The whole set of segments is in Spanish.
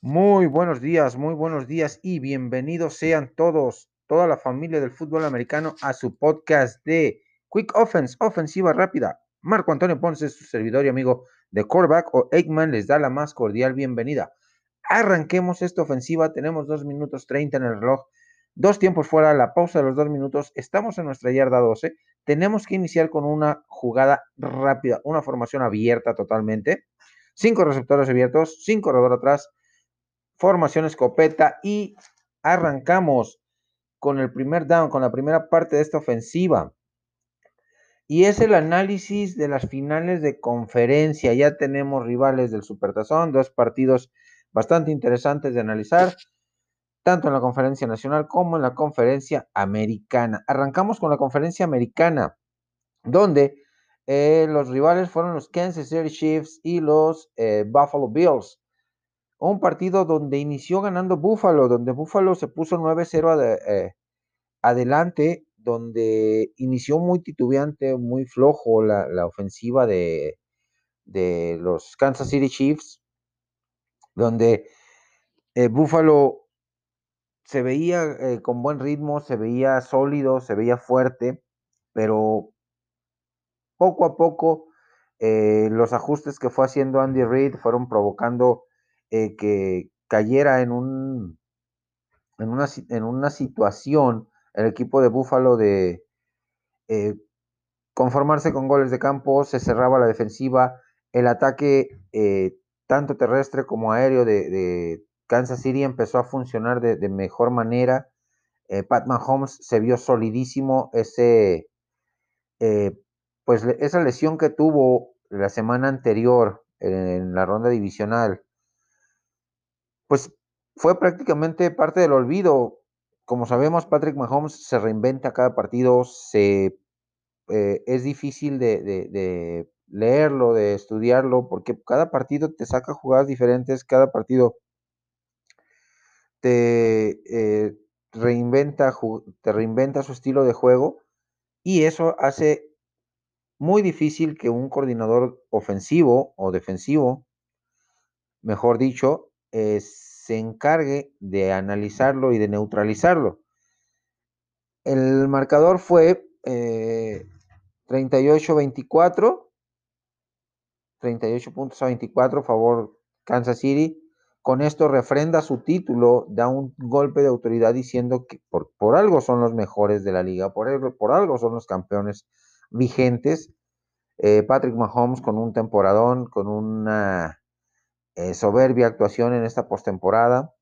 Muy buenos días, muy buenos días y bienvenidos sean todos, toda la familia del fútbol americano a su podcast de Quick Offense, ofensiva rápida. Marco Antonio Ponce, su servidor y amigo de quarterback o Eggman, les da la más cordial bienvenida. Arranquemos esta ofensiva, tenemos dos minutos 30 en el reloj, dos tiempos fuera, la pausa de los dos minutos, estamos en nuestra yarda 12, tenemos que iniciar con una jugada rápida, una formación abierta totalmente, cinco receptores abiertos, sin corredor atrás, formación escopeta y arrancamos con el primer down, con la primera parte de esta ofensiva. Y es el análisis de las finales de conferencia. Ya tenemos rivales del Supertazón, dos partidos bastante interesantes de analizar, tanto en la conferencia nacional como en la conferencia americana. Arrancamos con la conferencia americana, donde eh, los rivales fueron los Kansas City Chiefs y los eh, Buffalo Bills un partido donde inició ganando Buffalo, donde Buffalo se puso 9-0 eh, adelante, donde inició muy titubeante, muy flojo la, ofensiva de, los Kansas City Chiefs, donde eh, Buffalo se veía eh, con buen ritmo, se veía sólido, se veía fuerte, pero poco a poco los ajustes que fue haciendo Andy Reid fueron provocando eh, que cayera en, un, en, una, en una situación el equipo de Búfalo de eh, conformarse con goles de campo, se cerraba la defensiva, el ataque eh, tanto terrestre como aéreo de, Kansas City empezó a funcionar de, mejor manera. Pat Mahomes se vio solidísimo. Ese, pues esa lesión que tuvo la semana anterior en la ronda divisional pues fue prácticamente parte del olvido. Como sabemos, Patrick Mahomes se reinventa cada partido, se, eh, es difícil de, leerlo, de estudiarlo, porque cada partido te saca jugadas diferentes, cada partido te eh, reinventa, te reinventa su estilo de juego y eso hace muy difícil que un coordinador ofensivo o defensivo, mejor dicho, eh, se encargue de analizarlo y de neutralizarlo. El marcador fue 38-24, eh, 38 puntos a 24 favor Kansas City. Con esto refrenda su título, da un golpe de autoridad diciendo que por, por algo son los mejores de la liga, por, por algo son los campeones vigentes. Eh, Patrick Mahomes con un temporadón, con una eh, soberbia actuación en esta postemporada,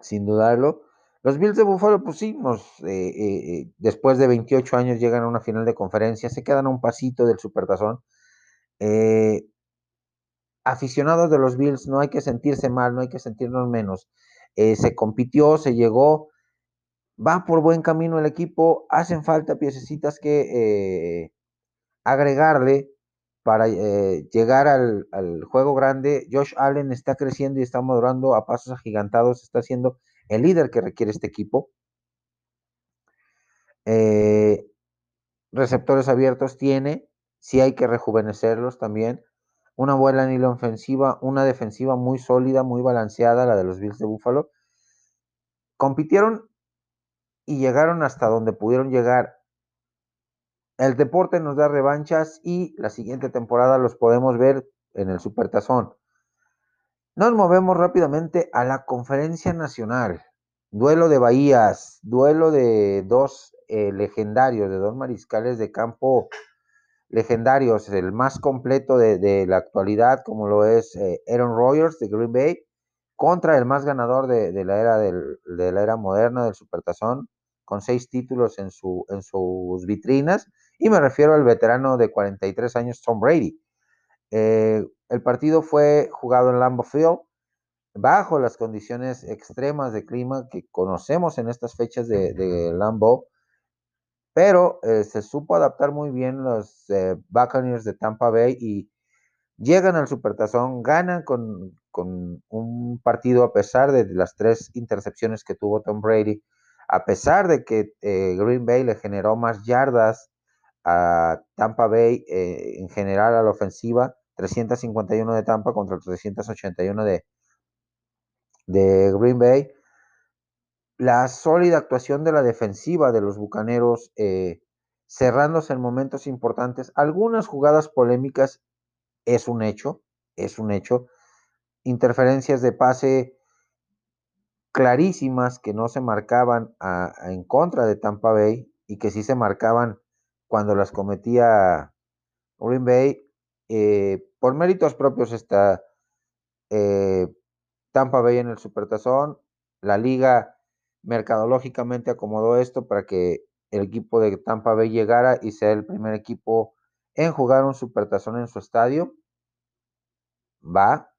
sin dudarlo. Los Bills de Buffalo, pues sí, eh, eh, después de 28 años llegan a una final de conferencia, se quedan a un pasito del Supertazón. aficionados de los Bills, no hay que sentirse mal, no hay que sentirnos menos. se compitió, se llegó, va por buen camino el equipo, hacen falta piececitas que agregarle, para eh, llegar al, juego grande. Josh Allen está creciendo y está madurando a pasos agigantados, está siendo el líder que requiere este equipo. Eh, receptores abiertos tiene, sí hay que rejuvenecerlos también. Una buena línea ofensiva, una defensiva muy sólida, muy balanceada, la de los Bills de Buffalo. Compitieron y llegaron hasta donde pudieron llegar el deporte nos da revanchas y la siguiente temporada los podemos ver en el Supertazón. Nos movemos rápidamente a la conferencia nacional. Duelo de Bahías, duelo de dos eh, legendarios, de dos mariscales de campo legendarios, el más completo de, la actualidad, como lo es eh, Aaron Rodgers de Green Bay, contra el más ganador de, la, era de la era moderna del Supertazón, con seis títulos en sus vitrinas y me refiero al veterano de 43 años, Tom Brady. Eh, el partido fue jugado en Lambeau Field bajo las condiciones extremas de clima que conocemos en estas fechas de, de Lambeau, pero eh, se supo adaptar muy bien los eh, Buccaneers de Tampa Bay y llegan al Supertazón, ganan con, con, un partido a pesar de las tres intercepciones que tuvo Tom Brady, a pesar de que Green Bay le generó más yardas a Tampa Bay eh, en general a la ofensiva, 351 de Tampa contra 381 de, de Green Bay, la sólida actuación de la defensiva de los Bucaneros, eh, cerrándose en momentos importantes, algunas jugadas polémicas, es un hecho, es un hecho, interferencias de pase clarísimas que no se marcaban en contra de Tampa Bay y que sí se marcaban cuando las cometía Green Bay. Eh, por méritos propios está eh, Tampa Bay en el Supertazón. La liga mercadológicamente acomodó esto para que el equipo de Tampa Bay llegara y sea el primer equipo en jugar un Supertazón en su estadio. Va.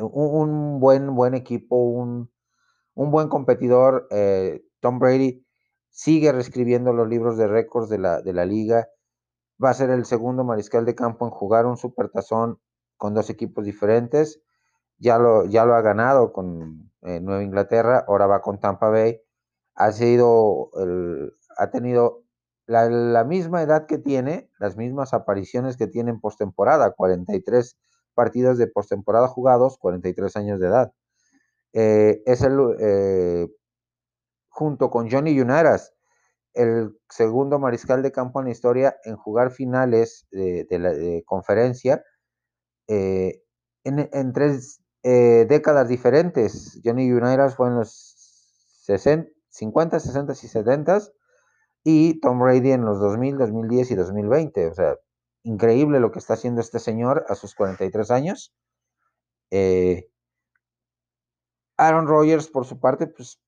Un, buen, buen equipo, un, buen competidor. Eh, Tom Brady sigue reescribiendo los libros de récords de la, de la liga. Va a ser el segundo mariscal de campo en jugar un supertazón con dos equipos diferentes. Ya lo, ya lo ha ganado con eh, Nueva Inglaterra, ahora va con Tampa Bay. Ha sido, ha tenido la, misma edad que tiene, las mismas apariciones que tiene en postemporada, 43 partidos de postemporada jugados, 43 años de edad. Eh, es el, eh, junto con Johnny Unitas, el segundo mariscal de campo en la historia en jugar finales de, la conferencia en, en, tres eh, décadas diferentes. Johnny Unitas fue en los 60, 50, 60 y 70 y Tom Brady en los 2000, 2010 y 2020. O sea, increíble lo que está haciendo este señor a sus 43 años. Eh, Aaron Rodgers, por su parte, pues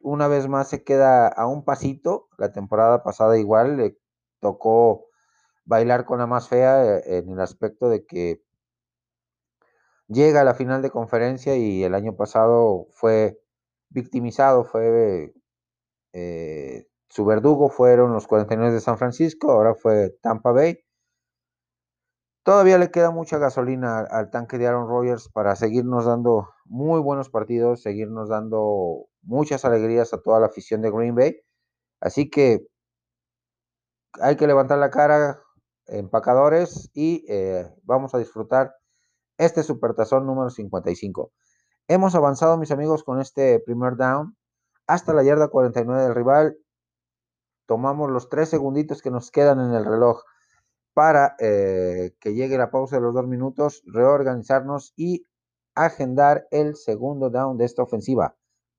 una vez más se queda a un pasito. La temporada pasada igual le tocó bailar con la más fea eh, en el aspecto de que llega a la final de conferencia y el año pasado fue victimizado, fue eh, su verdugo fueron los 49 de San Francisco, ahora fue Tampa Bay. Todavía le queda mucha gasolina al, tanque de Aaron Rodgers para seguirnos dando muy buenos partidos, seguirnos dando muchas alegrías a toda la afición de Green Bay. Así que hay que levantar la cara, empacadores, y eh, vamos a disfrutar este supertazón número 55. Hemos avanzado, mis amigos, con este primer down hasta la yarda 49 del rival. Tomamos los tres segunditos que nos quedan en el reloj para eh, que llegue la pausa de los dos minutos, reorganizarnos y agendar el segundo down de esta ofensiva.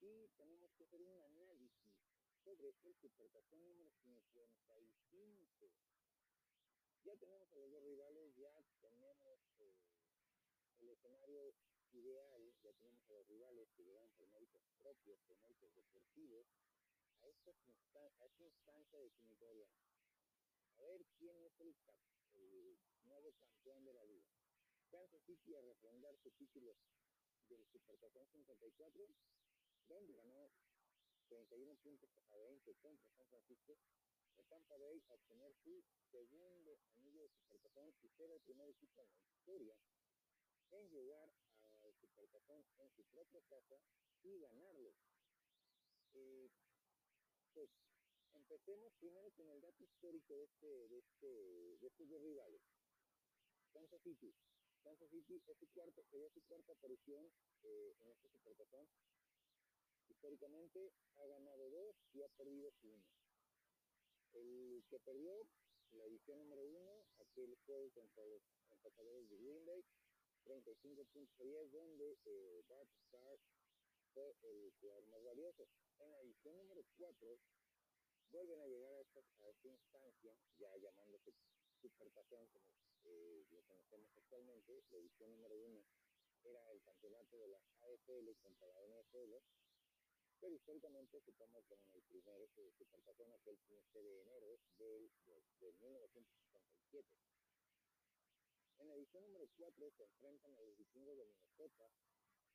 y tenemos que hacer un análisis sobre el supertazón número 55. Ya tenemos a los dos rivales, ya tenemos eh, el escenario ideal, ya tenemos a los rivales que llegan por méritos propios, por méritos deportivos, a esta, a esta instancia definitoria. A ver quién es el, el nuevo campeón de la liga. Kansas City a refrendar su título del Supertazón 54 donde ganó 31 puntos a 20 contra San Francisco, el Tampa Bay a obtener su segundo anillo de Supertazón y ser el primer equipo en la historia en llegar al Supertazón en su propia casa y ganarlo. Eh, pues empecemos primero con el dato histórico de, este, de, este, de estos dos rivales. Kansas City. Kansas City es su, cuarto, es su cuarta aparición eh, en este Supertazón históricamente ha ganado dos y ha perdido uno. El que perdió la edición número uno, aquel juego contra los empacadores de Green Bay, 35 puntos a 10, donde eh, Bart Starr fue el jugador más valioso. En la edición número 4, vuelven a llegar a esta, a esta instancia, ya llamándose supertazón como eh, lo conocemos actualmente, la edición número 1 era el campeonato de la AFL contra la NFL, pero históricamente se toma como el primer eh, supertazón aquel 15 de enero del, del 1957. En la edición número 4 se enfrentan a los vikingos de Minnesota,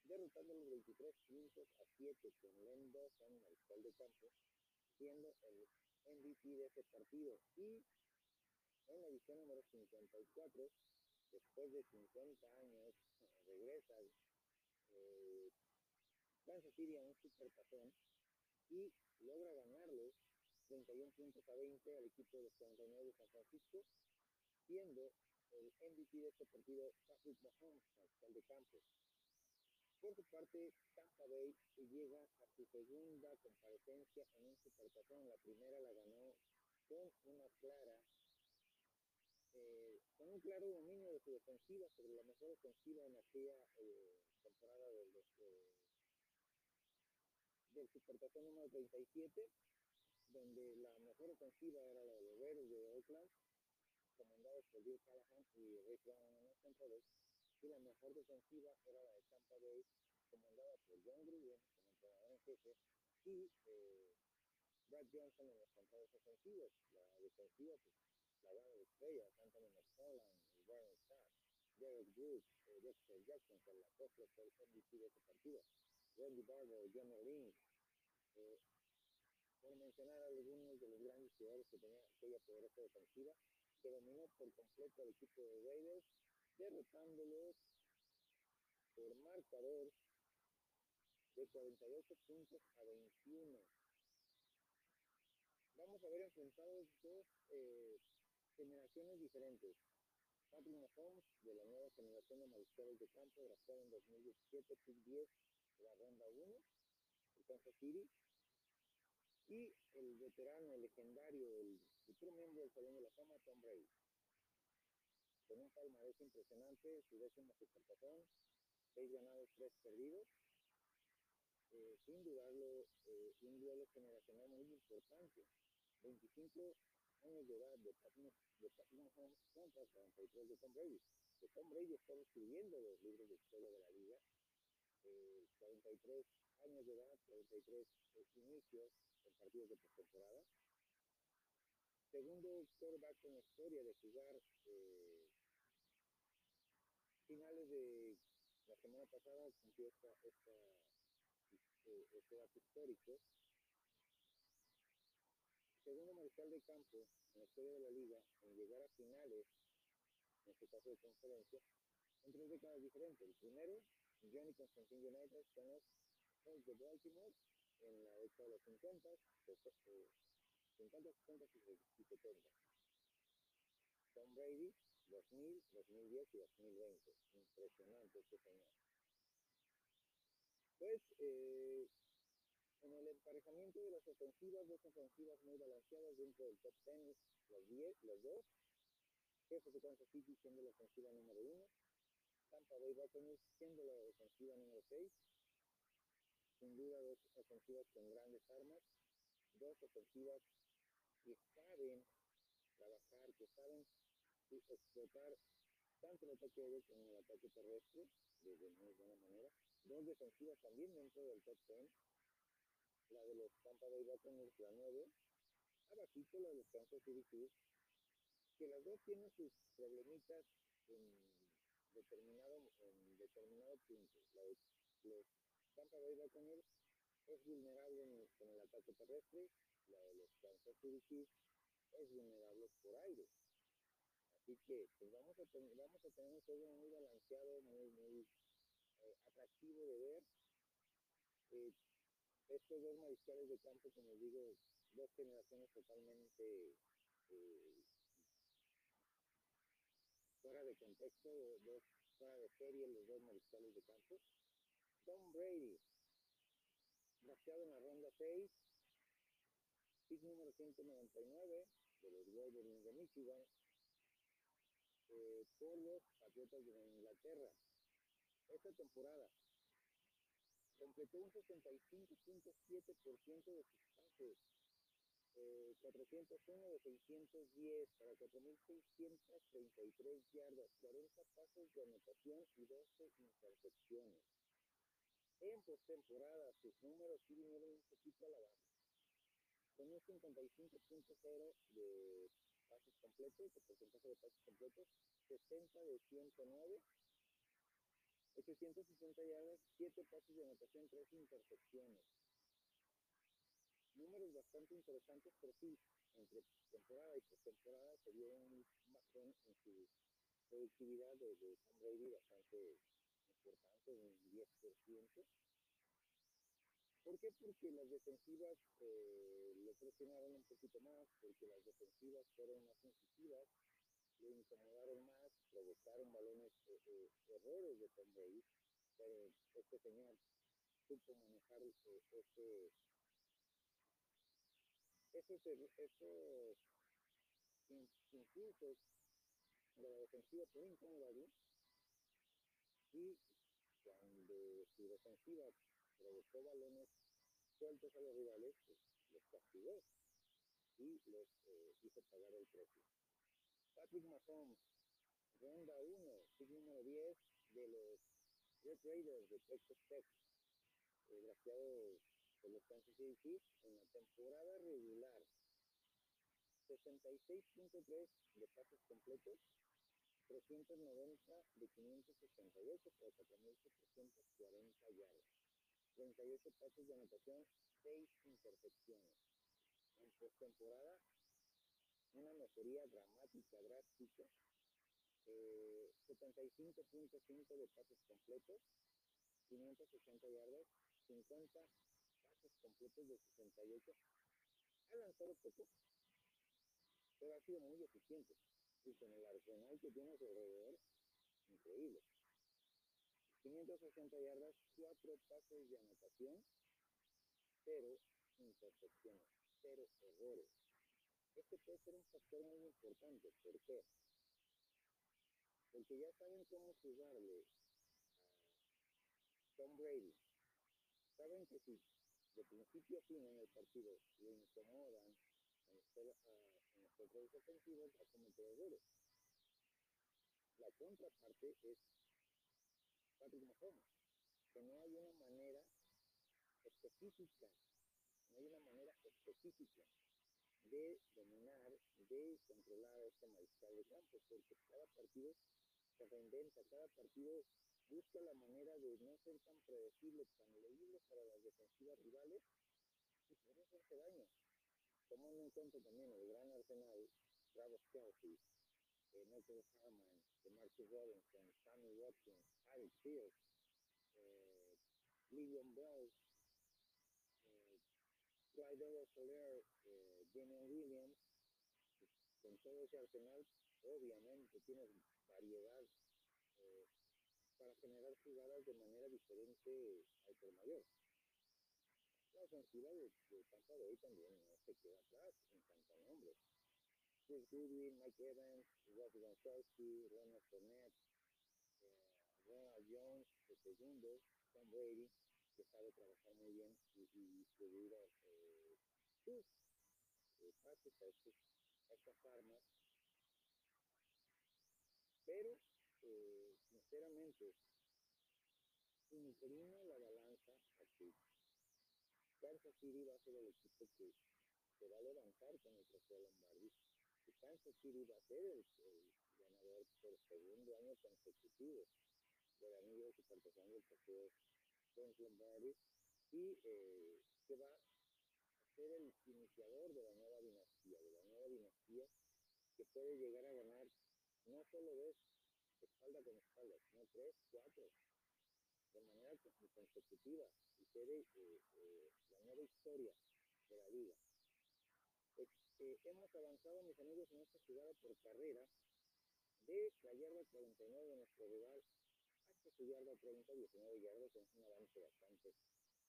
derrotando los 23 puntos a 7 con Len Dawson, mariscal de campo, siendo el MVP de ese partido. Y en la edición número 54, después de 50 años, regresa eh, Kansas City a un supertazón y logra ganarle 31 puntos a 20 al equipo de los 49 de San Francisco, siendo el MVP de este partido Patrick Mahomes, mariscal de campo. Por su parte, Tampa Bay llega a su segunda comparecencia en un supertazón. La primera la ganó con una clara, eh, con un claro dominio de su defensiva sobre la mejor ofensiva en aquella eh, temporada del, eh, del número 37, donde la mejor ofensiva era la de los Bears de Oakland, comandados por Bill Callahan y Rick Brown en los controles y la mejor defensiva era la de Tampa Bay, comandada por John Gruden como entrenador en jefe y eh, Brad Johnson en los controles ofensivos. La defensiva, pues, gana de estrellas, Anthony McFarland, Brian Starr, Derek Brooks, eh, Dexter Jackson, que la cosa fue el MVP de ese partido, Randy Barber, John Lynch, eh, por mencionar algunos de los grandes jugadores que tenía aquella poderosa defensiva, que dominó por completo al equipo de Raiders derrotándolos por marcador de 48 puntos a 21. Vamos a ver enfrentados dos eh, generaciones diferentes. Patrick Mahomes, de la nueva generación de mariscales de campo, draftado en 2017, pick 10 de la ronda 1, el Kansas City. Y el veterano, el legendario, el futuro miembro del Salón de la Fama, Tom Brady con un palmarés impresionante, su décimo supertazón, seis ganados, tres perdidos. Eh, sin dudarlo, eh, un duelo generacional muy importante. 25 años de edad de Patrick, de contra 43 de Tom Brady. Que Tom Brady escribiendo los libros de historia de la liga. Eh, 43 años de edad, 43 inicios partidos de postemporada. Segundo quarterback en la historia de jugar eh, finales de la semana pasada cumplió este, este dato histórico. Segundo mariscal de campo en la historia de la liga en llegar a finales, en este caso de conferencia, en tres décadas diferentes. El primero, Johnny Constantine United con los Colts de Baltimore en la década de los 50, 50, 60 y 70. Tom Brady 2000, 2010 y 2020. Impresionante este señor. Pues eh, en el emparejamiento de las ofensivas, dos ofensivas muy balanceadas dentro del top 10, los 10, los dos. Jefes de Kansas City siendo la ofensiva número 1. Tampa Bay Buccaneers siendo la ofensiva número 6. Sin duda dos ofensivas con grandes armas. Dos ofensivas que saben trabajar, que saben explotar tanto el ataque aéreo como el ataque terrestre de, muy buena manera. Dos defensivas también dentro del top 10. La de los Tampa Bay Buccaneers, la 9. Abajito la de los Kansas City. Que las dos tienen sus problemitas en determinado, en determinado punto. La de los Tampa Bay Buccaneers es vulnerable con el ataque terrestre. La de los Kansas City Chiefs es vulnerable por aire. Así que pues vamos, a tener, vamos a tener un juego muy balanceado, muy, muy eh, atractivo de ver. Eh, estos dos mariscales de campo, como digo, dos generaciones totalmente eh, fuera de contexto, dos, fuera de serie los dos mariscales de campo. Tom Brady, drafteado en la ronda 6, pick número 199 de los Wolverines de Michigan, eh, por los Patriotas de Inglaterra. Esta temporada completó un 65.7% de sus pases, eh, 401 de 610 para 4.633 yardas, 40 pases de anotación y 12 intercepciones. En postemporada sus números sí vinieron un poquito a la baja, con un 55.0 de pases completos, el porcentaje de pases completos, 60 de 109, 860 yardas, 7 pases de anotación, 3 intercepciones. Números bastante interesantes, pero sí, entre temporada y postemporada se dio un bajón en su productividad de, de Tom Brady bastante importante, un 10%. ¿Por qué? Porque las defensivas eh, le presionaron un poquito más, porque las defensivas fueron más incisivas, le incomodaron más, provocaron balones, eh, eh, errores de Brady, pero este señor supo manejar eh, ese, esos, esos impulsos de la defensiva por incomodarlo y cuando su defensiva provocó balones sueltos a los rivales, pues, los castigó y les hizo pagar el precio. Patrick Mahomes, ronda 1, pick número 10 de los Red Raiders de Texas Tech, graciado por los Kansas City Chiefs en la temporada regular. 66.3 de pases completos, 390 de 568 para 4.740 yardas. 38 pases de anotación, 6 intercepciones. En postemporada, una mejoría dramática, drástica. Eh, 75.5 de pases completos, 560 yardas, 50 pases completos de 68. Ha lanzado poco, pero ha sido muy eficiente. Y con el arsenal que tiene a alrededor, increíble. 560 yardas, 4 pases de anotación, 0 intercepciones, 0 errores. Este puede ser un factor muy importante. ¿Por qué? Porque ya saben cómo jugarle a Tom Brady. Saben que si de principio a fin en el partido le incomodan en los controles ofensivos, va a cometer errores. La contraparte es Patrick Mahomes, que no hay una manera específica, no hay una manera específica de dominar, de controlar este mariscal de campo, porque cada partido se reinventa, cada partido busca la manera de no ser tan predecible, tan leíble para las defensivas rivales y por eso hace daño. Tomando en cuenta también el gran arsenal, Travis Kelsey, eh, Michael Harman, de Marcus Robinson, Sammy Watkins, Harry Fields, eh, William Bell, eh, Clyde Soler, eh, Damian Williams, con todo ese arsenal, obviamente tienes variedad eh, para generar jugadas de manera diferente al por mayor. La ofensiva de, de Tampa también no se queda atrás en cuanto a nombres. Chris Goodwin, Mike Evans, Rob Gronkowski, Ronald Fournette, eh, Ronald Jones, el segundo, Tom Brady, que sabe trabajar muy bien y, y eh, eh, pases a, estos, a estas armas. Pero, eh, sinceramente, inclino la balanza aquí. Kansas City va a ser el equipo que se va a levantar con el trofeo Lombardi que Kansas City va a ser el, el, ganador por segundo año consecutivo del anillo de supertazón del trofeo Lombardi y eh, que va a ser el iniciador de la nueva que puede llegar a ganar no solo dos espalda con espalda, sino tres, cuatro, de manera consecutiva y ser eh, eh, la nueva historia de la liga. Eh, hemos avanzado, mis amigos, en esta jugada por carrera de la yarda 49 de nuestro rival hasta su yarda 30, 19 yardas, es un avance bastante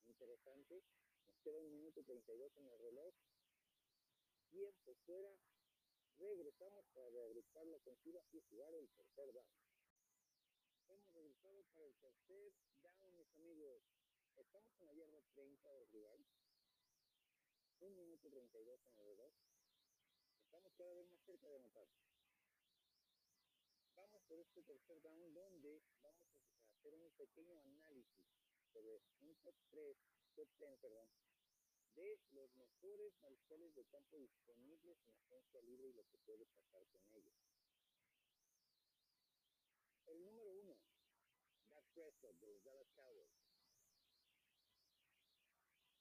interesante. Nos queda un minuto 32 en el reloj. Tiempo fuera. Regresamos para reagrupar la ofensiva y jugar el tercer down. Hemos regresado para el tercer down, mis amigos. Estamos en la yarda 30 del rival. Un minuto 32 en el reloj estamos cada vez más cerca de anotar. Vamos por este tercer down donde vamos a hacer un pequeño análisis sobre un top 3, top 10, perdón, de los mejores mariscales de campo disponibles en la agencia libre y lo que puede pasar con ellos. El número uno, Dak Prescott de los Dallas Cowboys.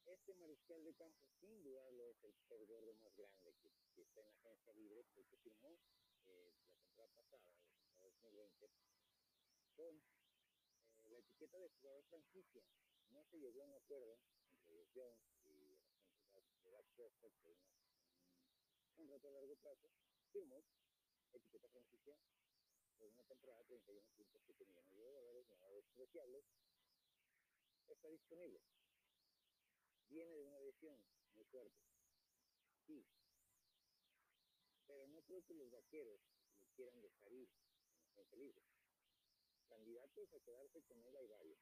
Este mariscal de campo sin dudarlo es el gordo más grande que, está en la agencia libre porque firmó eh, la temporada pasada, la 2020, con eh, la etiqueta de jugador franquicia. No se llegó a un acuerdo entre los Jones una, un contrato a largo plazo. Firmó etiqueta franquicia por una temporada de 31.7 millones de dólares, nada despreciables. Está disponible. Viene de una lesión muy fuerte. Sí. Pero no creo que los vaqueros lo quieran dejar ir en libre. Candidatos a quedarse con él hay varios.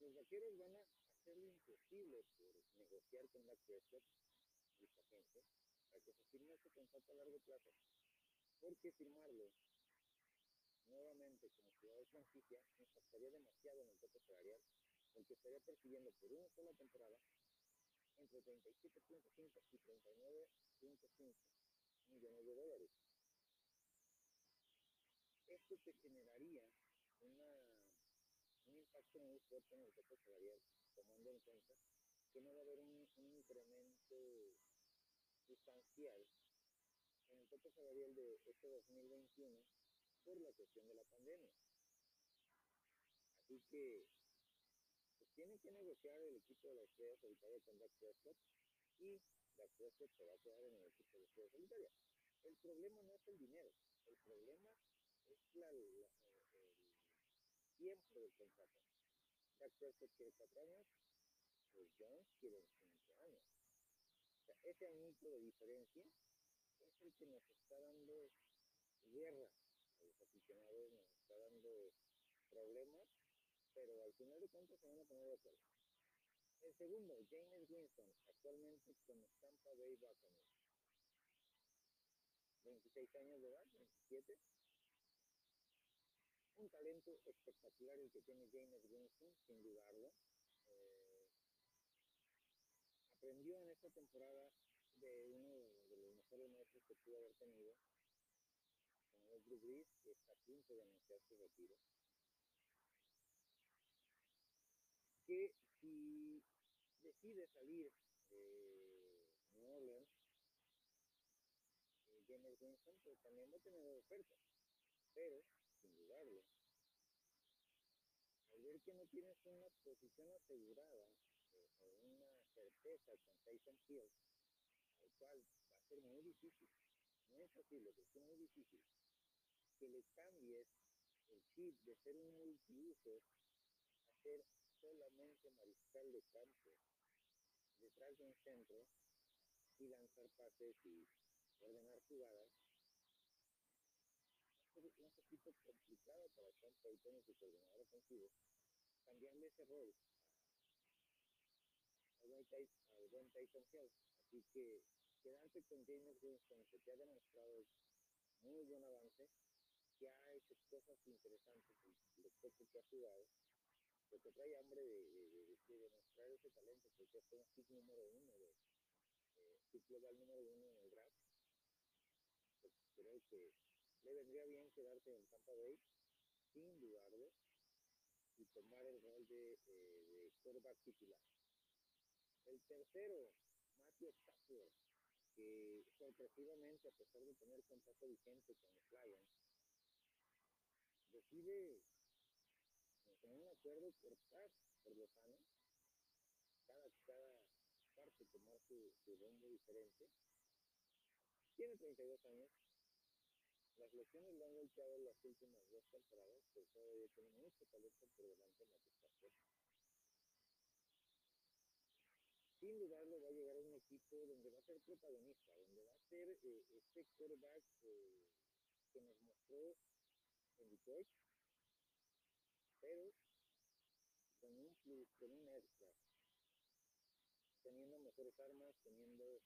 Los vaqueros van a hacer imposible negociar con la Prescott y su agente para que se firme este contrato a largo plazo. Porque firmarlo nuevamente como jugador franquicia impactaría demasiado en el tope salarial, porque estaría persiguiendo por una sola temporada entre 37.5 y 39.5 millones de dólares. Esto te generaría un impacto muy fuerte en el tope salarial, tomando en cuenta que no va a haber un, incremento sustancial en el tope salarial de este 2021 por la cuestión de la pandemia. Así que pues, tienen que negociar el equipo de la estrella solitaria con Dak Prescott y Dak Prescott se va a quedar en el equipo de la estrella solitaria. El problema no es el dinero, el problema es la, el tiempo del contrato. Dak Prescott quiere cuatro años, pues Jones quiere cinco años. O sea, ese añito de diferencia es el que nos está dando guerra a los aficionados, nos está dando problemas, pero al final de cuentas se van a poner de acuerdo. El segundo, James Winston, actualmente con Tampa Bay Buccaneers. 26 años de edad, 27. Un talento espectacular el que tiene James Winston, sin dudarlo. Eh, aprendió en esta temporada de uno de los mejores maestros que pudo haber tenido, como es Drew Brees, que está a punto de anunciar su retiro. Que si decide salir de New Orleans, eh, James Winston pues, también va a tener ofertas, pero, al ver que no tienes una posición asegurada eh, o una certeza con Tyson Hill, al cual va a ser muy difícil, no es posible, pero es muy difícil, que le cambies el chip de ser un multiuso a ser solamente mariscal de campo, detrás de un centro y lanzar pases y ordenar jugadas. Un poquito complicado para Payton y su coordinador ofensivo cambiarle ese rol al buen Tyson Hill. Así que quedarse con James Winston, que te ha demostrado muy buen avance, que ha hecho cosas interesantes en lo poco que ha jugado, porque trae hambre de, de, de, de demostrar ese talento, porque fue un pick número uno, de eh, pick global número uno en el draft. Pues creo que le vendría bien quedarse en Tampa Bay, sin dudarlo, y tomar el rol de, eh, de quarterback titular. El tercero, Matthew Stafford, que sorpresivamente, a pesar de tener contrato vigente con los Lions, decide con un acuerdo cortar por los años, cada, cada parte tomar su, su rumbo diferente. Tiene 32 años, las lesiones lo han golpeado en las últimas dos temporadas, pero todavía tiene mucho talento por delante de Matthew Stafford. sin dudarlo va a llegar a un equipo donde va a ser protagonista, donde va a ser eh, este quarterback eh, que nos mostró en Detroit, pero con un con un extra, teniendo mejores armas, teniendo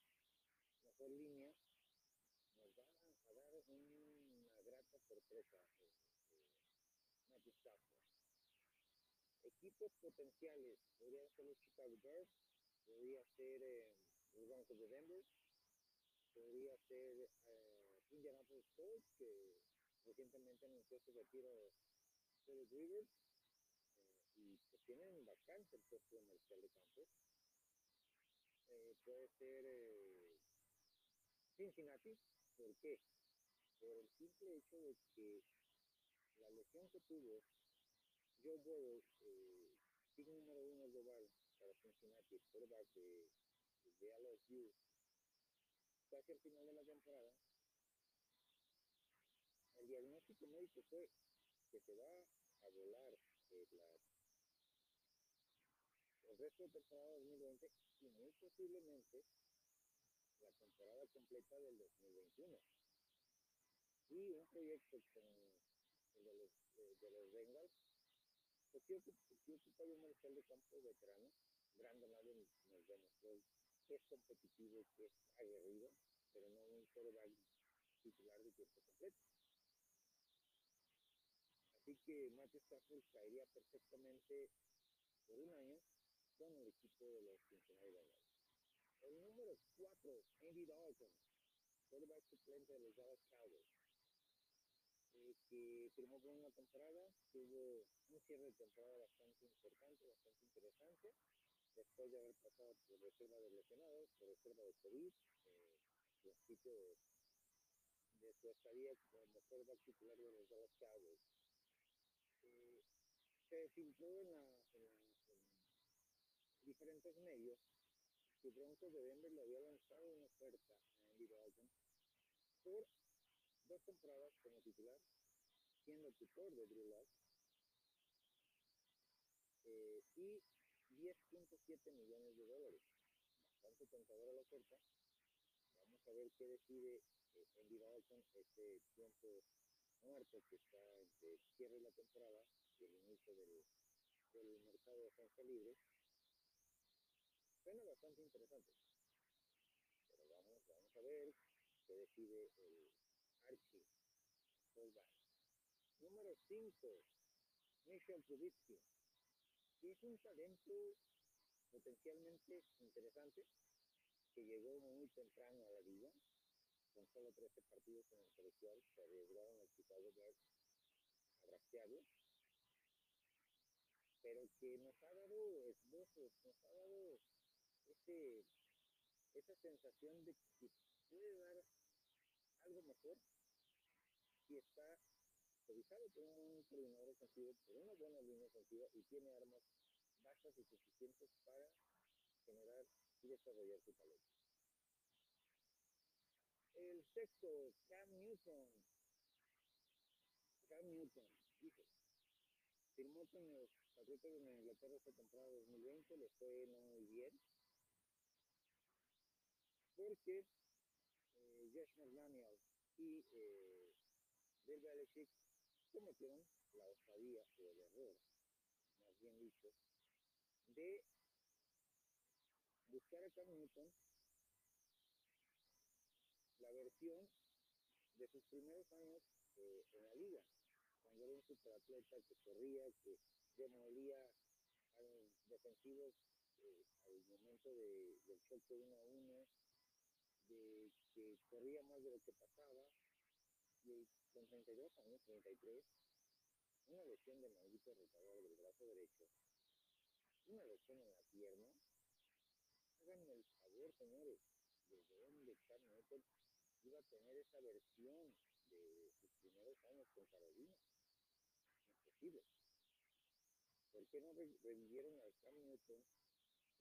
mejor línea, nos va a, a dar una grata sorpresa eh, Matthew Stafford. equipos potenciales podrían ser los Chicago Bears, podría ser eh, los de Denver, podría ser eh, Indianapolis Colts, que recientemente anunció su retiro de Rivers, eh, y pues tienen bastante el puesto comercial de campo. Eh, puede ser eh, Cincinnati, ¿por qué? Por el simple hecho de que la lesión que tuvo Joe Burrow, eh, número uno global para Cincinnati, el quarterback de, de LSU, casi al final de la temporada, el diagnóstico médico fue que se va a volar eh, la, el resto de temporada 2020 y muy posiblemente la temporada completa del 2021. Y un proyecto con el de los, de, de los Bengals, pues sí sí ocupa un mariscal de campo veterano. Brandon Allen nos demostró que es competitivo, que es aguerrido, pero no un quarterback titular de tiempo completo. Así que Matthew Stafford caería perfectamente por un año con el equipo de los Cincinnati Bengals. El número 4, Andy Dalton, quarterback suplente de los Dallas Cowboys, eh, que firmó por una temporada, tuvo un cierre de temporada bastante importante, bastante interesante, después de haber pasado por reserva de lesionados, por reserva de COVID, eh, principio de, de su estadía como quarterback titular de los Dallas Cowboys. Eh, se filtró en, en, diferentes medios que Broncos de Denver le había lanzado una oferta a Andy Dalton por dos temporadas como titular, siendo tutor de Drew eh, y 10.7 millones de dólares. Bastante tentadora la oferta. Vamos a ver qué decide eh, Andy Dalton este tiempo muerto que está entre el cierre de la temporada y el inicio del, del mercado de defensa libre. Suena bastante interesante. Pero vamos, vamos a ver qué decide el Archie Fullback. Número 5, Michel Trubisky. Es un talento potencialmente interesante que llegó muy temprano a la liga, con solo 13 partidos en el colegial, se arriesgaron al Chicago Bears a pero que nos ha dado esbozos, nos ha dado ese, esa sensación de que puede dar algo mejor si está revisado por un coordinador ofensivo, por una buena línea ofensiva y tiene armas bajas y suficientes para generar y desarrollar su talento. El sexto, Cam Newton. Cam Newton, dice, firmó con los Patriotas de Nueva Inglaterra esta temporada 2020, le fue muy bien, porque McDaniel y eh, Belichick cometieron la osadía o el error, más bien dicho, de buscar a Cam Newton la versión de sus primeros años eh, en la liga, cuando era un superatleta que corría, que demolía a los defensivos eh, al momento de, del choque uno a uno, de que corría más de lo que pasaba, y con 32 años, 33, una lesión de maldito rotador del brazo derecho, una lesión en la pierna, háganme el favor, señores, desde dónde Cam Newton iba a tener esa versión de sus primeros años con Carolina. Imposible. ¿Por qué no re revivieron al Cam Newton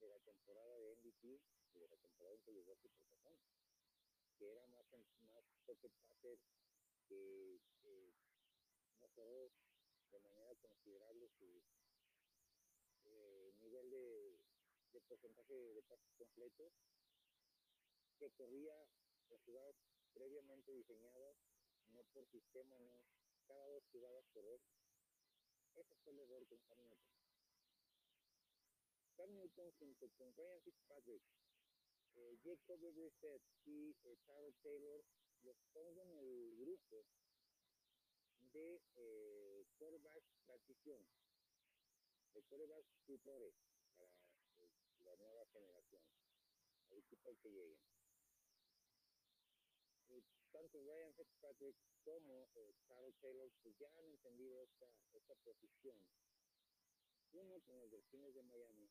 de la temporada de MVP y de la temporada en que llegó Supertazón? Que era más, más pocket passer, que, que mejoró de manera considerable su eh, nivel de, de porcentaje de pases completos, que corría las jugadas previamente diseñadas, no por sistema, no cada dos jugadas correr. Ese fue el error Cam Newton. Newton junto con Ryan Fitzpatrick, eh, Jacob Brissett y eh, Tyrod Taylor los pongo en el grupo de eh, quarterback transición. de corebacks tutores para eh, la nueva generación, al equipo que lleguen. Eh, tanto Ryan Fitzpatrick como eh, Carl Taylor pues ya han entendido esta, esta posición. Uno con los Delfines de Miami,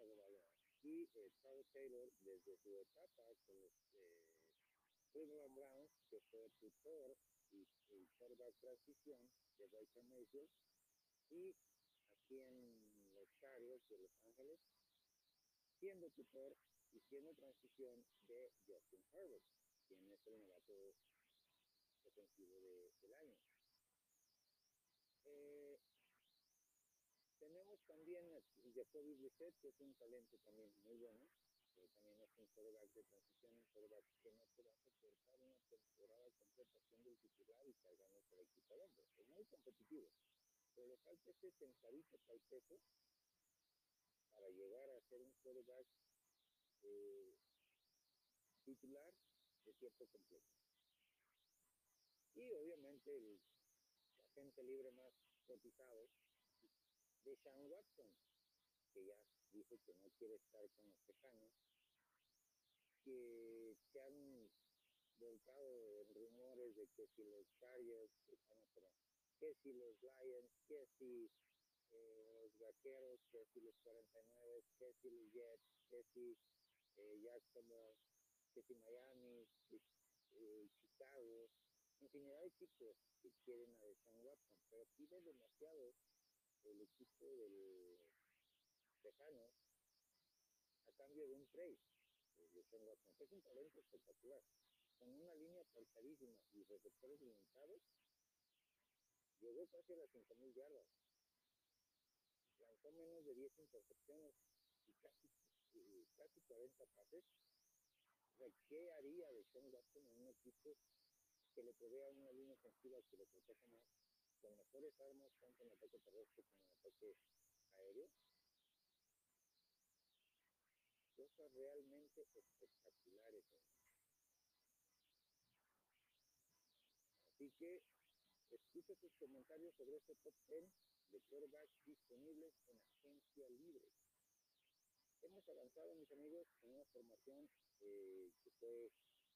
Tagovailoa y Taylor desde su etapa con eh, que fue tutor y, y quarterback transición de Baker Mayfield, y aquí en los Chargers de Los Ángeles, siendo tutor y siendo transición de Justin Herbert, quien es el novato defensivo de, del año. También Jacoby Brissett, que es un talento también muy bueno, que también es un quarterback de transición, un quarterback que no a soportar una temporada completa siendo el titular y cargando el equipo adentro. Es muy competitivo, pero le falta ese sentadito el peso para llegar a ser un quarterback eh, titular de tiempo completo. Y obviamente el agente libre más cotizado de Sean Watson, que ya dijo que no quiere estar con los tejanos, que se han volcado en rumores de que si los Chargers, que si los Lions, que si eh, los Vaqueros, que si los 49, que si los Jets, que si eh, Jacksonville, que si Miami, que, eh, Chicago, infinidad de equipos que quieren a Deshaun Watson, pero pide demasiado el equipo del Tejano a cambio de un trade de Deshaun Watson, es un talento espectacular, con una línea falsadísima y receptores limitados, llegó casi a las 5.000 yardas, lanzó menos de 10 intercepciones y casi, y casi 40 pases. ¿qué haría de Sean Watson en un equipo que le provea una línea ofensiva que le proteja más, con mejores armas, tanto en ataque terrestre como en ataque aéreo? Cosas realmente espectaculares. ¿eh? Así que escucha tus comentarios sobre este top 10 de quarterbacks disponibles en agencia libre. Hemos avanzado, mis amigos, en una formación eh, que fue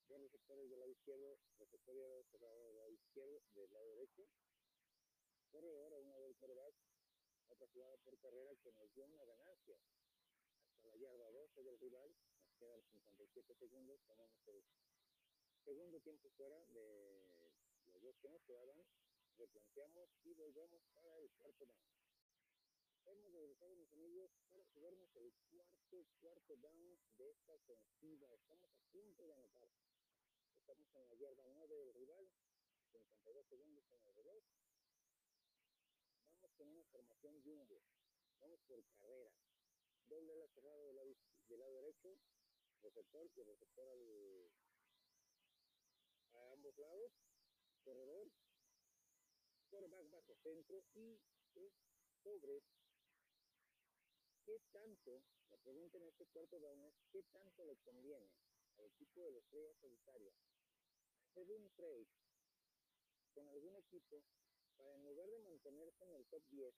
dos receptores del lado izquierdo, receptor y cerrado del lado izquierdo, del lado derecho, corredor a una del quarterback, otra jugada por carrera que nos dio una ganancia hasta la yarda 12 del rival, nos quedan 57 segundos, tomamos el segundo tiempo fuera de los dos que nos quedaban, replanteamos y volvemos para el cuarto down. Hemos regresado, mis amigos, para jugarnos el cuarto, cuarto down de esta ofensiva. Estamos a punto de anotar. Estamos en la yarda 9 del rival, 52 segundos en el reloj. Con una formación jumbo. Vamos por carrera. Doble ala cerrado del lado, del lado derecho, receptor y receptor al, a ambos lados, corredor, quarterback bajo centro y sobre qué tanto, la pregunta en este cuarto down es qué tanto le conviene al equipo de la estrella solitaria hacer un trade con algún equipo para en lugar de mantenerse en el top 10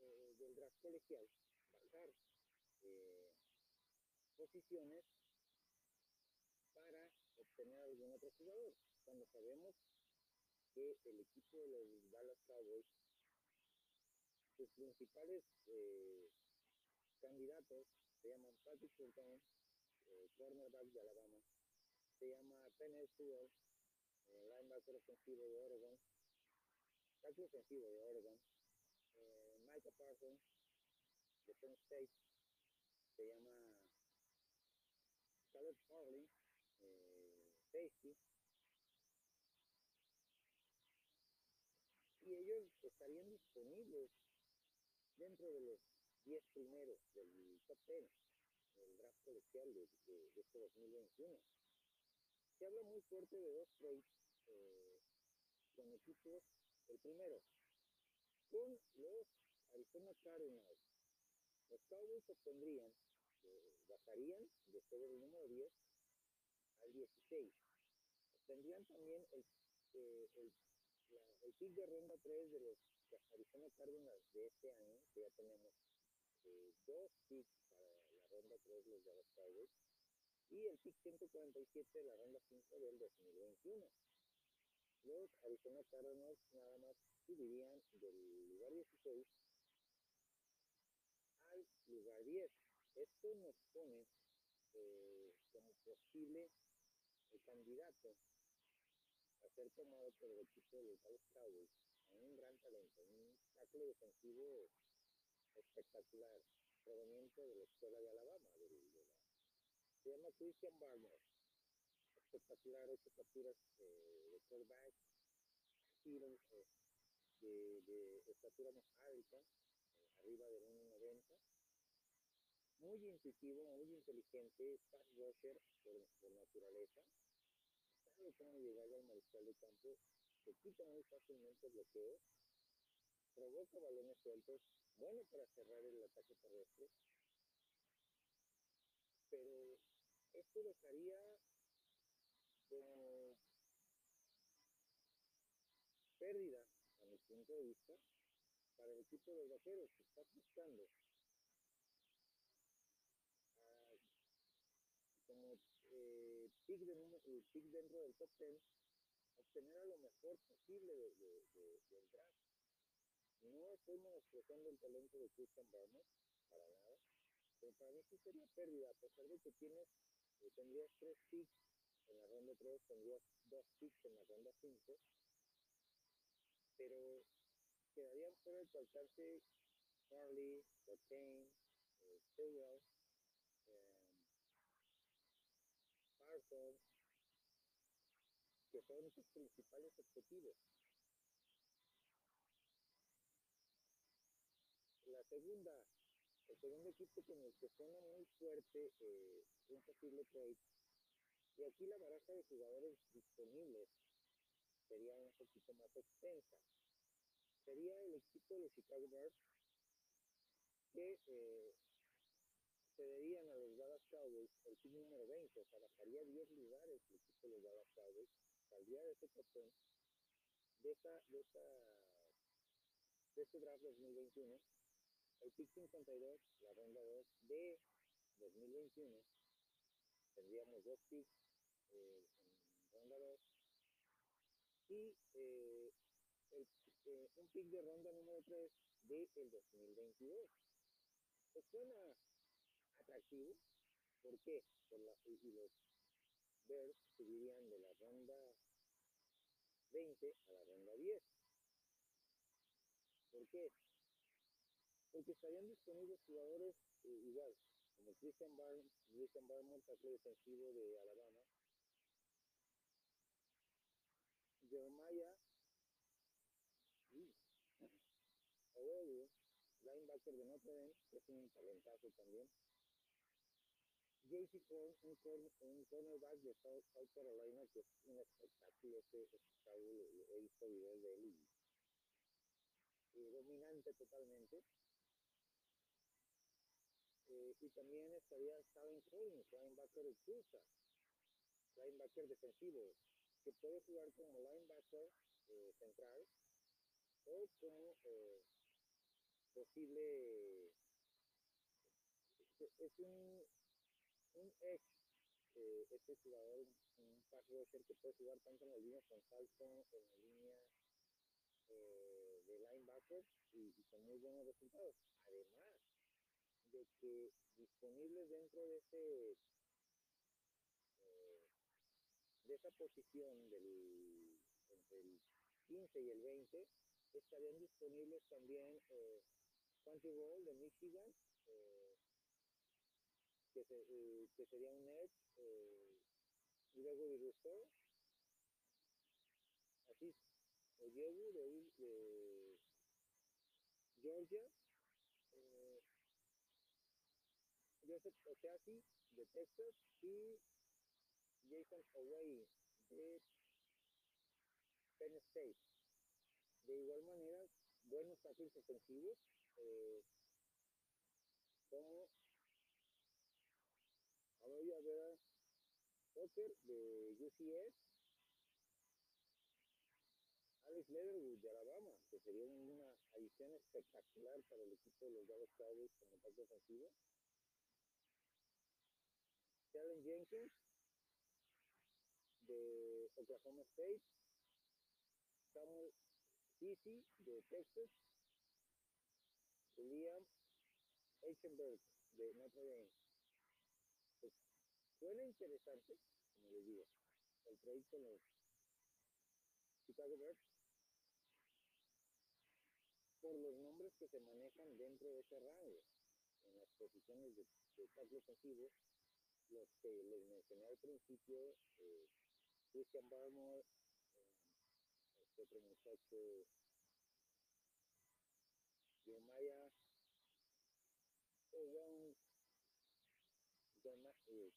eh, del draft colegial, bajar eh, posiciones para obtener algún otro jugador, cuando sabemos que el equipo de los Dallas Cowboys, sus principales eh, candidatos se llaman Patrick Surtain, eh, cornerback de Alabama, se llama Penn Stewart, eh, linebacker ofensivo de Oregon, tackle ofensivo de Oregon, eh, Micah Parsons de Penn State, se llama Caleb Farley, eh, safety, y ellos estarían disponibles dentro de los 10 primeros del top 10 del draft colegial de, de, de, este 2021. Se habla muy fuerte de dos trades eh, con equipos. El primero, con los Arizona Cardinals. Los Cowboys obtendrían, eh, bajarían de ser el número 10 al 16. Obtendrían también el, eh, el la, el pick de ronda 3 de los Arizona Cardinals de este año, que ya tenemos eh, dos picks para la ronda 3 los Dallas Cowboys, y el pick 147 de la ronda 5 del 2021. Los Arizona Cardinals nada más subirían del lugar 16 al lugar 10. Esto nos pone eh, como posible el candidato a ser tomado por el equipo de los Cowboys un gran talento, un tackle defensivo espectacular, proveniente de la escuela de Alabama, de, de la, se llama Christian Barner, espectacular, ocho capturas eh, quarterback, eh, de, de, estatura más alta, eh, arriba de 1.90, muy intuitivo, muy inteligente, pass rusher por, por naturaleza, sabe cómo llegarle al mariscal de campo se quita muy fácilmente el bloqueo, provoca balones sueltos, bueno para cerrar el ataque terrestre, pero esto dejaría como pérdida, a mi punto de vista, para el equipo de los vaqueros que está buscando uh, como eh, pick, de, pick dentro del top 10 obtener a lo mejor posible de, de, de, draft. No estoy menospreciando el talento de Christian Barnett, para nada, pero para mí sí sería pérdida, a pesar de que tienes, eh, tendrías tres picks en la ronda 3, tendrías dos picks en la ronda 5, pero quedarían fuera de tu alcance Charlie, Cocaine, eh, eh, que son sus principales objetivos. La segunda, el segundo equipo con el que suena muy fuerte eh, un posible trade, y aquí la baraja de jugadores disponibles sería un poquito más extensa. Sería el equipo de Chicago Bears que eh, cederían a los Dallas Cowboys el pick número 20, o sea, bajaría 10 lugares el equipo de los Dallas Cowboys día de ese copón, de esta, de esta, de este draft 2021, el pick 52, la ronda 2 de 2021, tendríamos dos picks eh, en ronda 2 y eh, el, eh, un pick de ronda número 3 del de 2022. Pues suena atractivo, ¿por qué? Por la, y los Bears subirían de la ronda 20 a la ronda 10. ¿Por qué? Porque estarían disponibles jugadores eh, igual, como Christian, Bar Christian tackle defensivo de Alabama, Jeremiah Owebu, linebacker de Notre Dame, que es un talentazo también, JC Cole, un, un cornerback de South, Carolina, que es un espectáculo, ese, ese he visto videos de él dominante totalmente. Eh, y también estaría Calvin Collins, linebacker de Tulsa, linebacker defensivo, que puede jugar como linebacker eh, central o como eh, posible es un un ex, eh, este jugador, un, pass rusher que puede jugar tanto en la línea frontal como en la línea eh, de linebackers y, y, con muy buenos resultados. Además de que disponibles dentro de ese eh, de esa posición del entre el 15 y el 20 estarían disponibles también eh, Quanti Roll de Michigan eh, que, se, eh, que sería un Edge, eh, luego de Rousseau, así, Oyewu de, de Georgia, eh, Joseph Oteasi de Texas y Jason Oway de Penn State. De igual manera, buenos tackles ofensivos, eh, como voy a ver Poker de UCS, Alex Leatherwood de Alabama, que sería una adición espectacular para el equipo de los Dallas Cowboys como ataque ofensivo. Jalen Jenkins de Oklahoma State, Samuel Easy de Texas, Liam Eichenberg de Notre Dame. Pues, suena interesante, como les digo, el trade con los Chicago Bears. Por los nombres que se manejan dentro de ese rango en las posiciones de, de ofensivo los que les mencioné al principio eh, Christian Barmore eh, este otro muchacho Jeremiah Owen eh,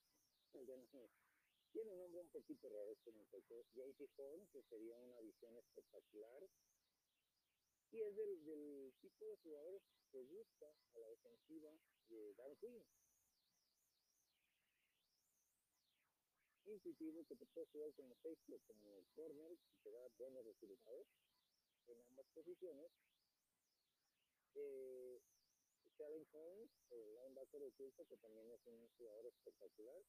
tiene un nombre un poquito raro este muchacho JT Horn que sería una visión espectacular y es del, del tipo de jugadores que gusta a la defensiva de Dan Quinn. Intuitivo que te puede jugar como safety como corner y te da buenos resultados en ambas posiciones. Eh, Sharon Combs, el linebacker de Tulsa, que también es un jugador espectacular.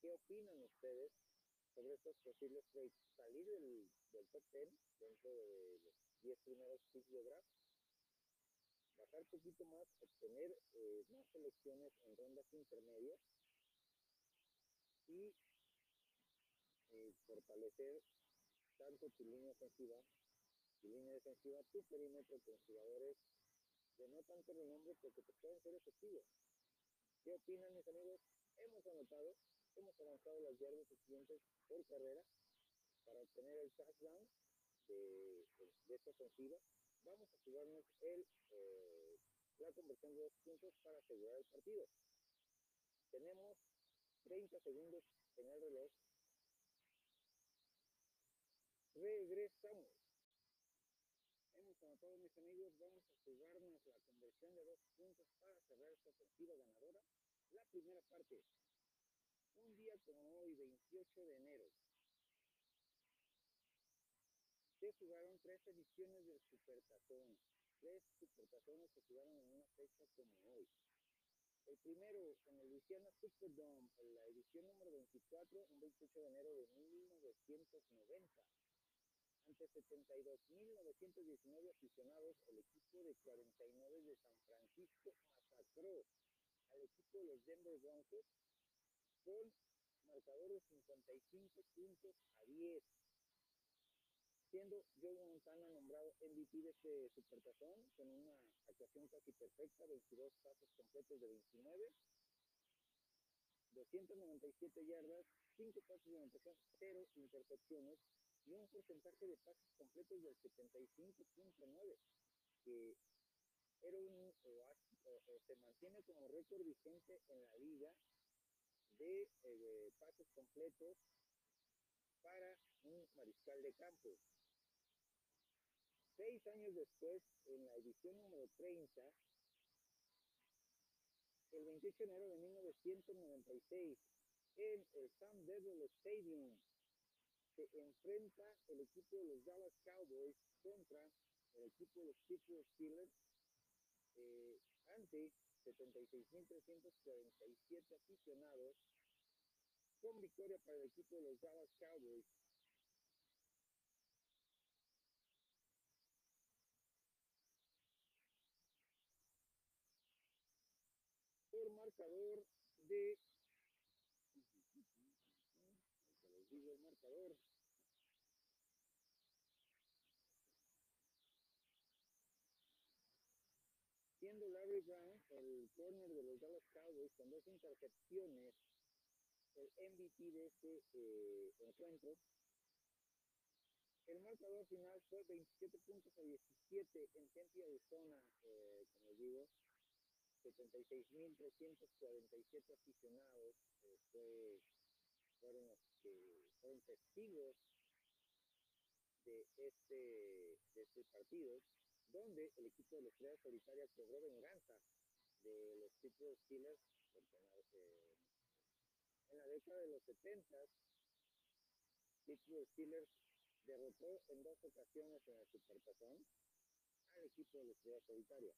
¿Qué opinan ustedes sobre estos posibles trades? Salir del, del top 10 dentro de los 10 primeros picks de draft, bajar poquito más, obtener eh, más selecciones en rondas intermedias y eh, fortalecer tanto tu línea ofensiva, tu línea defensiva, tu perímetro con jugadores de no tanto renombre, pero que te pueden ser efectivos. ¿Qué opinan mis amigos? Hemos anotado, hemos avanzado las yardas suficientes por carrera para obtener el touchdown de, de, esta ofensiva, vamos a jugarnos el, eh, la conversión de dos puntos para asegurar el partido. Tenemos 30 segundos en el reloj. Regresamos. Hemos anotado, mis amigos, vamos a jugarnos la conversión de dos puntos para cerrar esta ofensiva ganadora. La primera parte, un día como hoy, 28 de enero, se jugaron tres ediciones del Supertazón, tres Supertazones se jugaron en una fecha como hoy. El primero en el Louisiana Superdome, en la edición número 24, un 28 de enero de 1990. Ante 72.919 aficionados, el equipo de 49 de San Francisco masacró al equipo de los Denver Broncos con marcador de 55 puntos a 10 siendo Joe Montana nombrado MVP de este supertazón con una actuación casi perfecta, 22 pasos completos de 29, 297 yardas, 5 pasos de anotación, 0 intercepciones y un porcentaje de pases completos del 75.9, que era un, o, se mantiene como récord vigente en la liga de, eh, completos para un mariscal de campo. Seis años después, en la edición número 30, el 28 de enero de 1996, en el Sam Devil Stadium, se enfrenta el equipo de los Dallas Cowboys contra el equipo de los Pittsburgh Steelers eh, ante 76.347 aficionados con victoria para el equipo de los Dallas Cowboys. Marcador de el marcador. Siendo Larry Brown el corner de los Dallas Cowboys con dos intercepciones el MVP de este eh, encuentro. El marcador final fue 27 puntos a 17 en Tempe, Arizona, eh, como digo, 76.347 aficionados eh, fue, fueron los que fueron testigos de este, de este partido, donde el equipo de la Estrella Solitaria cobró venganza de los Pittsburgh Steelers, porque eh, en la década de los 70 Pittsburgh Steelers derrotó en dos ocasiones en el Supertazón al equipo de la Estrella Solitaria.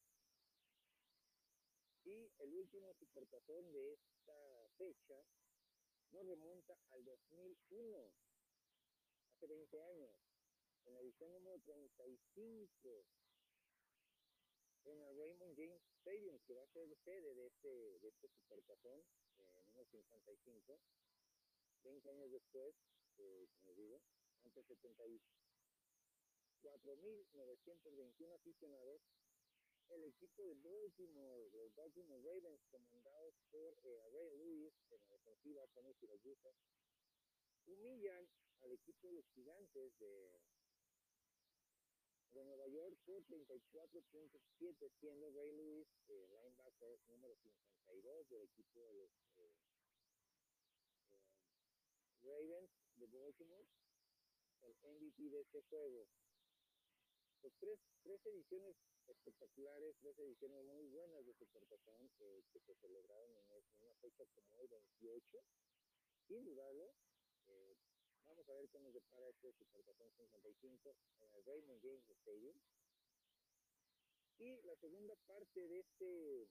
Y el último Supertazón de esta fecha nos remonta al 2001, hace 20 años, en la edición número 35 en el Raymond James Stadium, que va a ser sede de este, de este supertazón, eh, número 55, 20 años después, eh, como digo, ante 74.921 aficionados, el equipo de Baltimore, los Baltimore Ravens, comandados por eh, Ray Lewis en la defensiva, Tony Siragusa, humillan al equipo de los gigantes de de Nueva York por 34.7, siendo Ray Lewis eh, linebacker número 52 del equipo de los eh, eh, Ravens de Baltimore, el MVP de este juego. Pues tres, tres ediciones espectaculares, tres ediciones muy buenas de Supertazón que se celebraron en, una fecha como hoy, 28, sin dudarlo. Eh, Vamos a ver qué nos depara este Supertazón 55 en el Raymond James Stadium. Y la segunda parte de este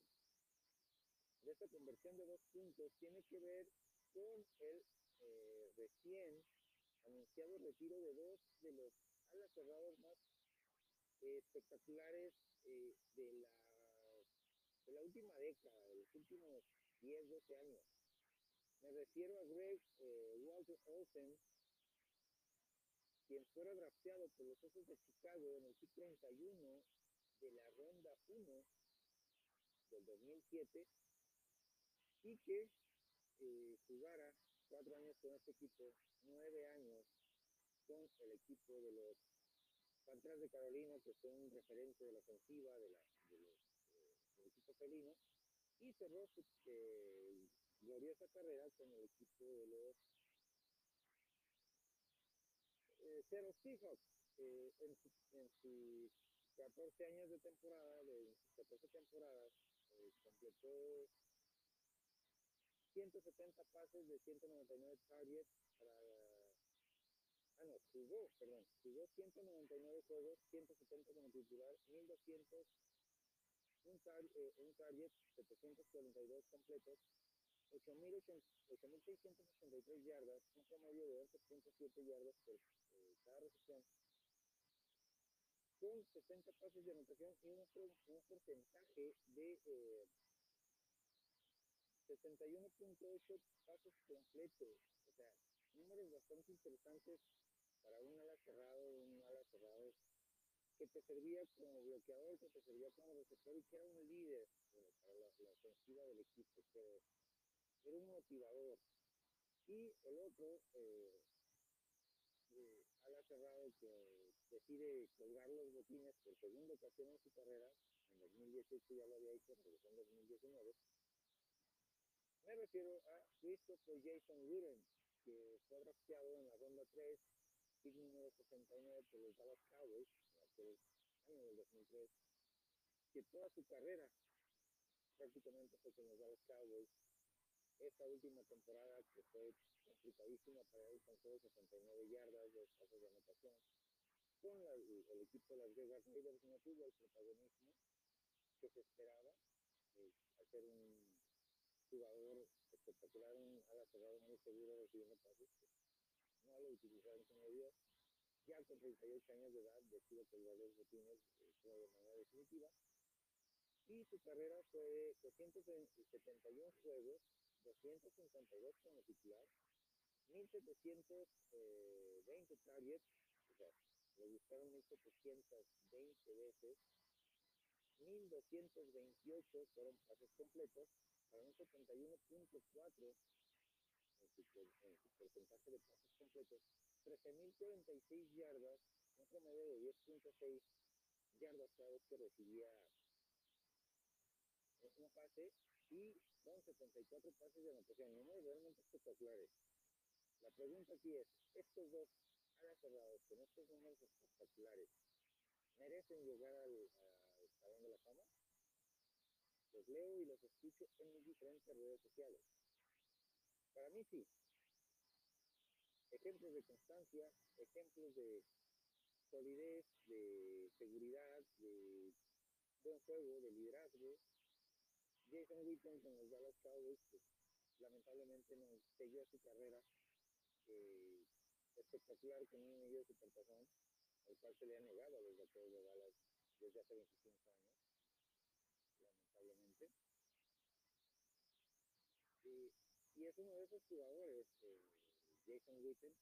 de esta conversión de dos puntos tiene que ver con el eh, recién anunciado retiro de dos de los alas cerrados más eh, espectaculares eh, de, la, de la última década, de los últimos 10, 12 años. Me refiero a Greg Walter Olsen, quien fuera drafteado por los Osos de Chicago en el pick 31 de la ronda 1 del 2007 y que eh, jugara cuatro años con este equipo, nueve años con el equipo de los Panteras de Carolina, que son un referente de la ofensiva de la, eh, del equipo felino, y cerró su eh, gloriosa carrera con el equipo de los eh, Seahawks eh, en, en, sus 14 años de temporada, de 14 temporadas, eh, completó 170 pases de 199 targets para... No, jugó, perdón, jugó 199 juegos, 170 como titular, 1200, un, tar, eh, un target, 742 completos, 8.683 yardas, un promedio de 11.7 yardas por eh, cada recepción, con 60 pases de anotación y un, un porcentaje de eh, 61.8 pasos completos. O sea, números bastante interesantes para un ala cerrado, un ala cerrado que te servía como bloqueador, que te servía como receptor y que era un líder bueno, para la, la, ofensiva del equipo, que era un motivador. Y el otro, eh, eh, ala cerrado que decide colgar los botines por segunda ocasión en su carrera, en 2018 ya lo había hecho, regresó en 2019. Me refiero a Christopher Jason Wooden, que fue drafteado en la ronda 3, pick número 69 por los Dallas Cowboys, en aquel año del 2003, que toda su carrera prácticamente fue con los Dallas Cowboys. Esta última temporada que fue complicadísima para él, con solo 69 yardas, dos pasos de anotación. Con la, el equipo de las Vegas Raiders no tuvo el protagonismo que se esperaba, eh, al ser un jugador espectacular, un ala cerrado muy seguro recibiendo pases, no lo utilizaron como Dios. Ya con 38 años de edad decidió colgar los botines eh, de manera definitiva. Y su carrera fue de 271 juegos, 252 como titular, 1720 eh, targets, o sea, le gustaron 1720 veces, 1228 fueron pases completos, para un 71.4 su porcentaje de pases completos, 13.046 yardas, un promedio de 10.6 yardas cada vez que recibía un pase y con 74 pases de anotación, números realmente espectaculares. La pregunta aquí es, estos dos alas cerrados con estos números espectaculares, ¿merecen llegar al, al Salón de la Fama? Los leo y los escucho en mis diferentes redes sociales. Para mí sí. Ejemplos de constancia, ejemplos de solidez, de seguridad, de buen juego, de liderazgo. Jason Witten con los Dallas Cowboys, pues, lamentablemente no siguió su carrera eh, espectacular con un medio supertazón, el cual se le ha negado a los vaqueros de Dallas desde hace 25 años, lamentablemente. Y, es uno de esos jugadores, eh, Jason Witten,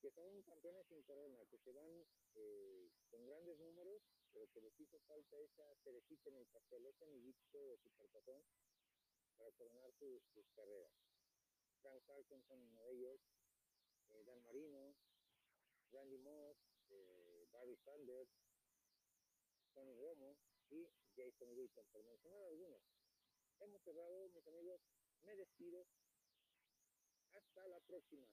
que son campeones sin corona, que se van eh, con grandes números, pero que les hizo falta esa cerecita en el pastel, ese amiguito de supertazón para coronar sus, sus carreras. Frank Parkinson, uno de ellos, eh, Dan Marino, Randy Moss, eh, Barry Sanders, Tony Romo y Jason Witten, por mencionar algunos. Hemos cerrado, mis amigos, me despido. Hasta la próxima.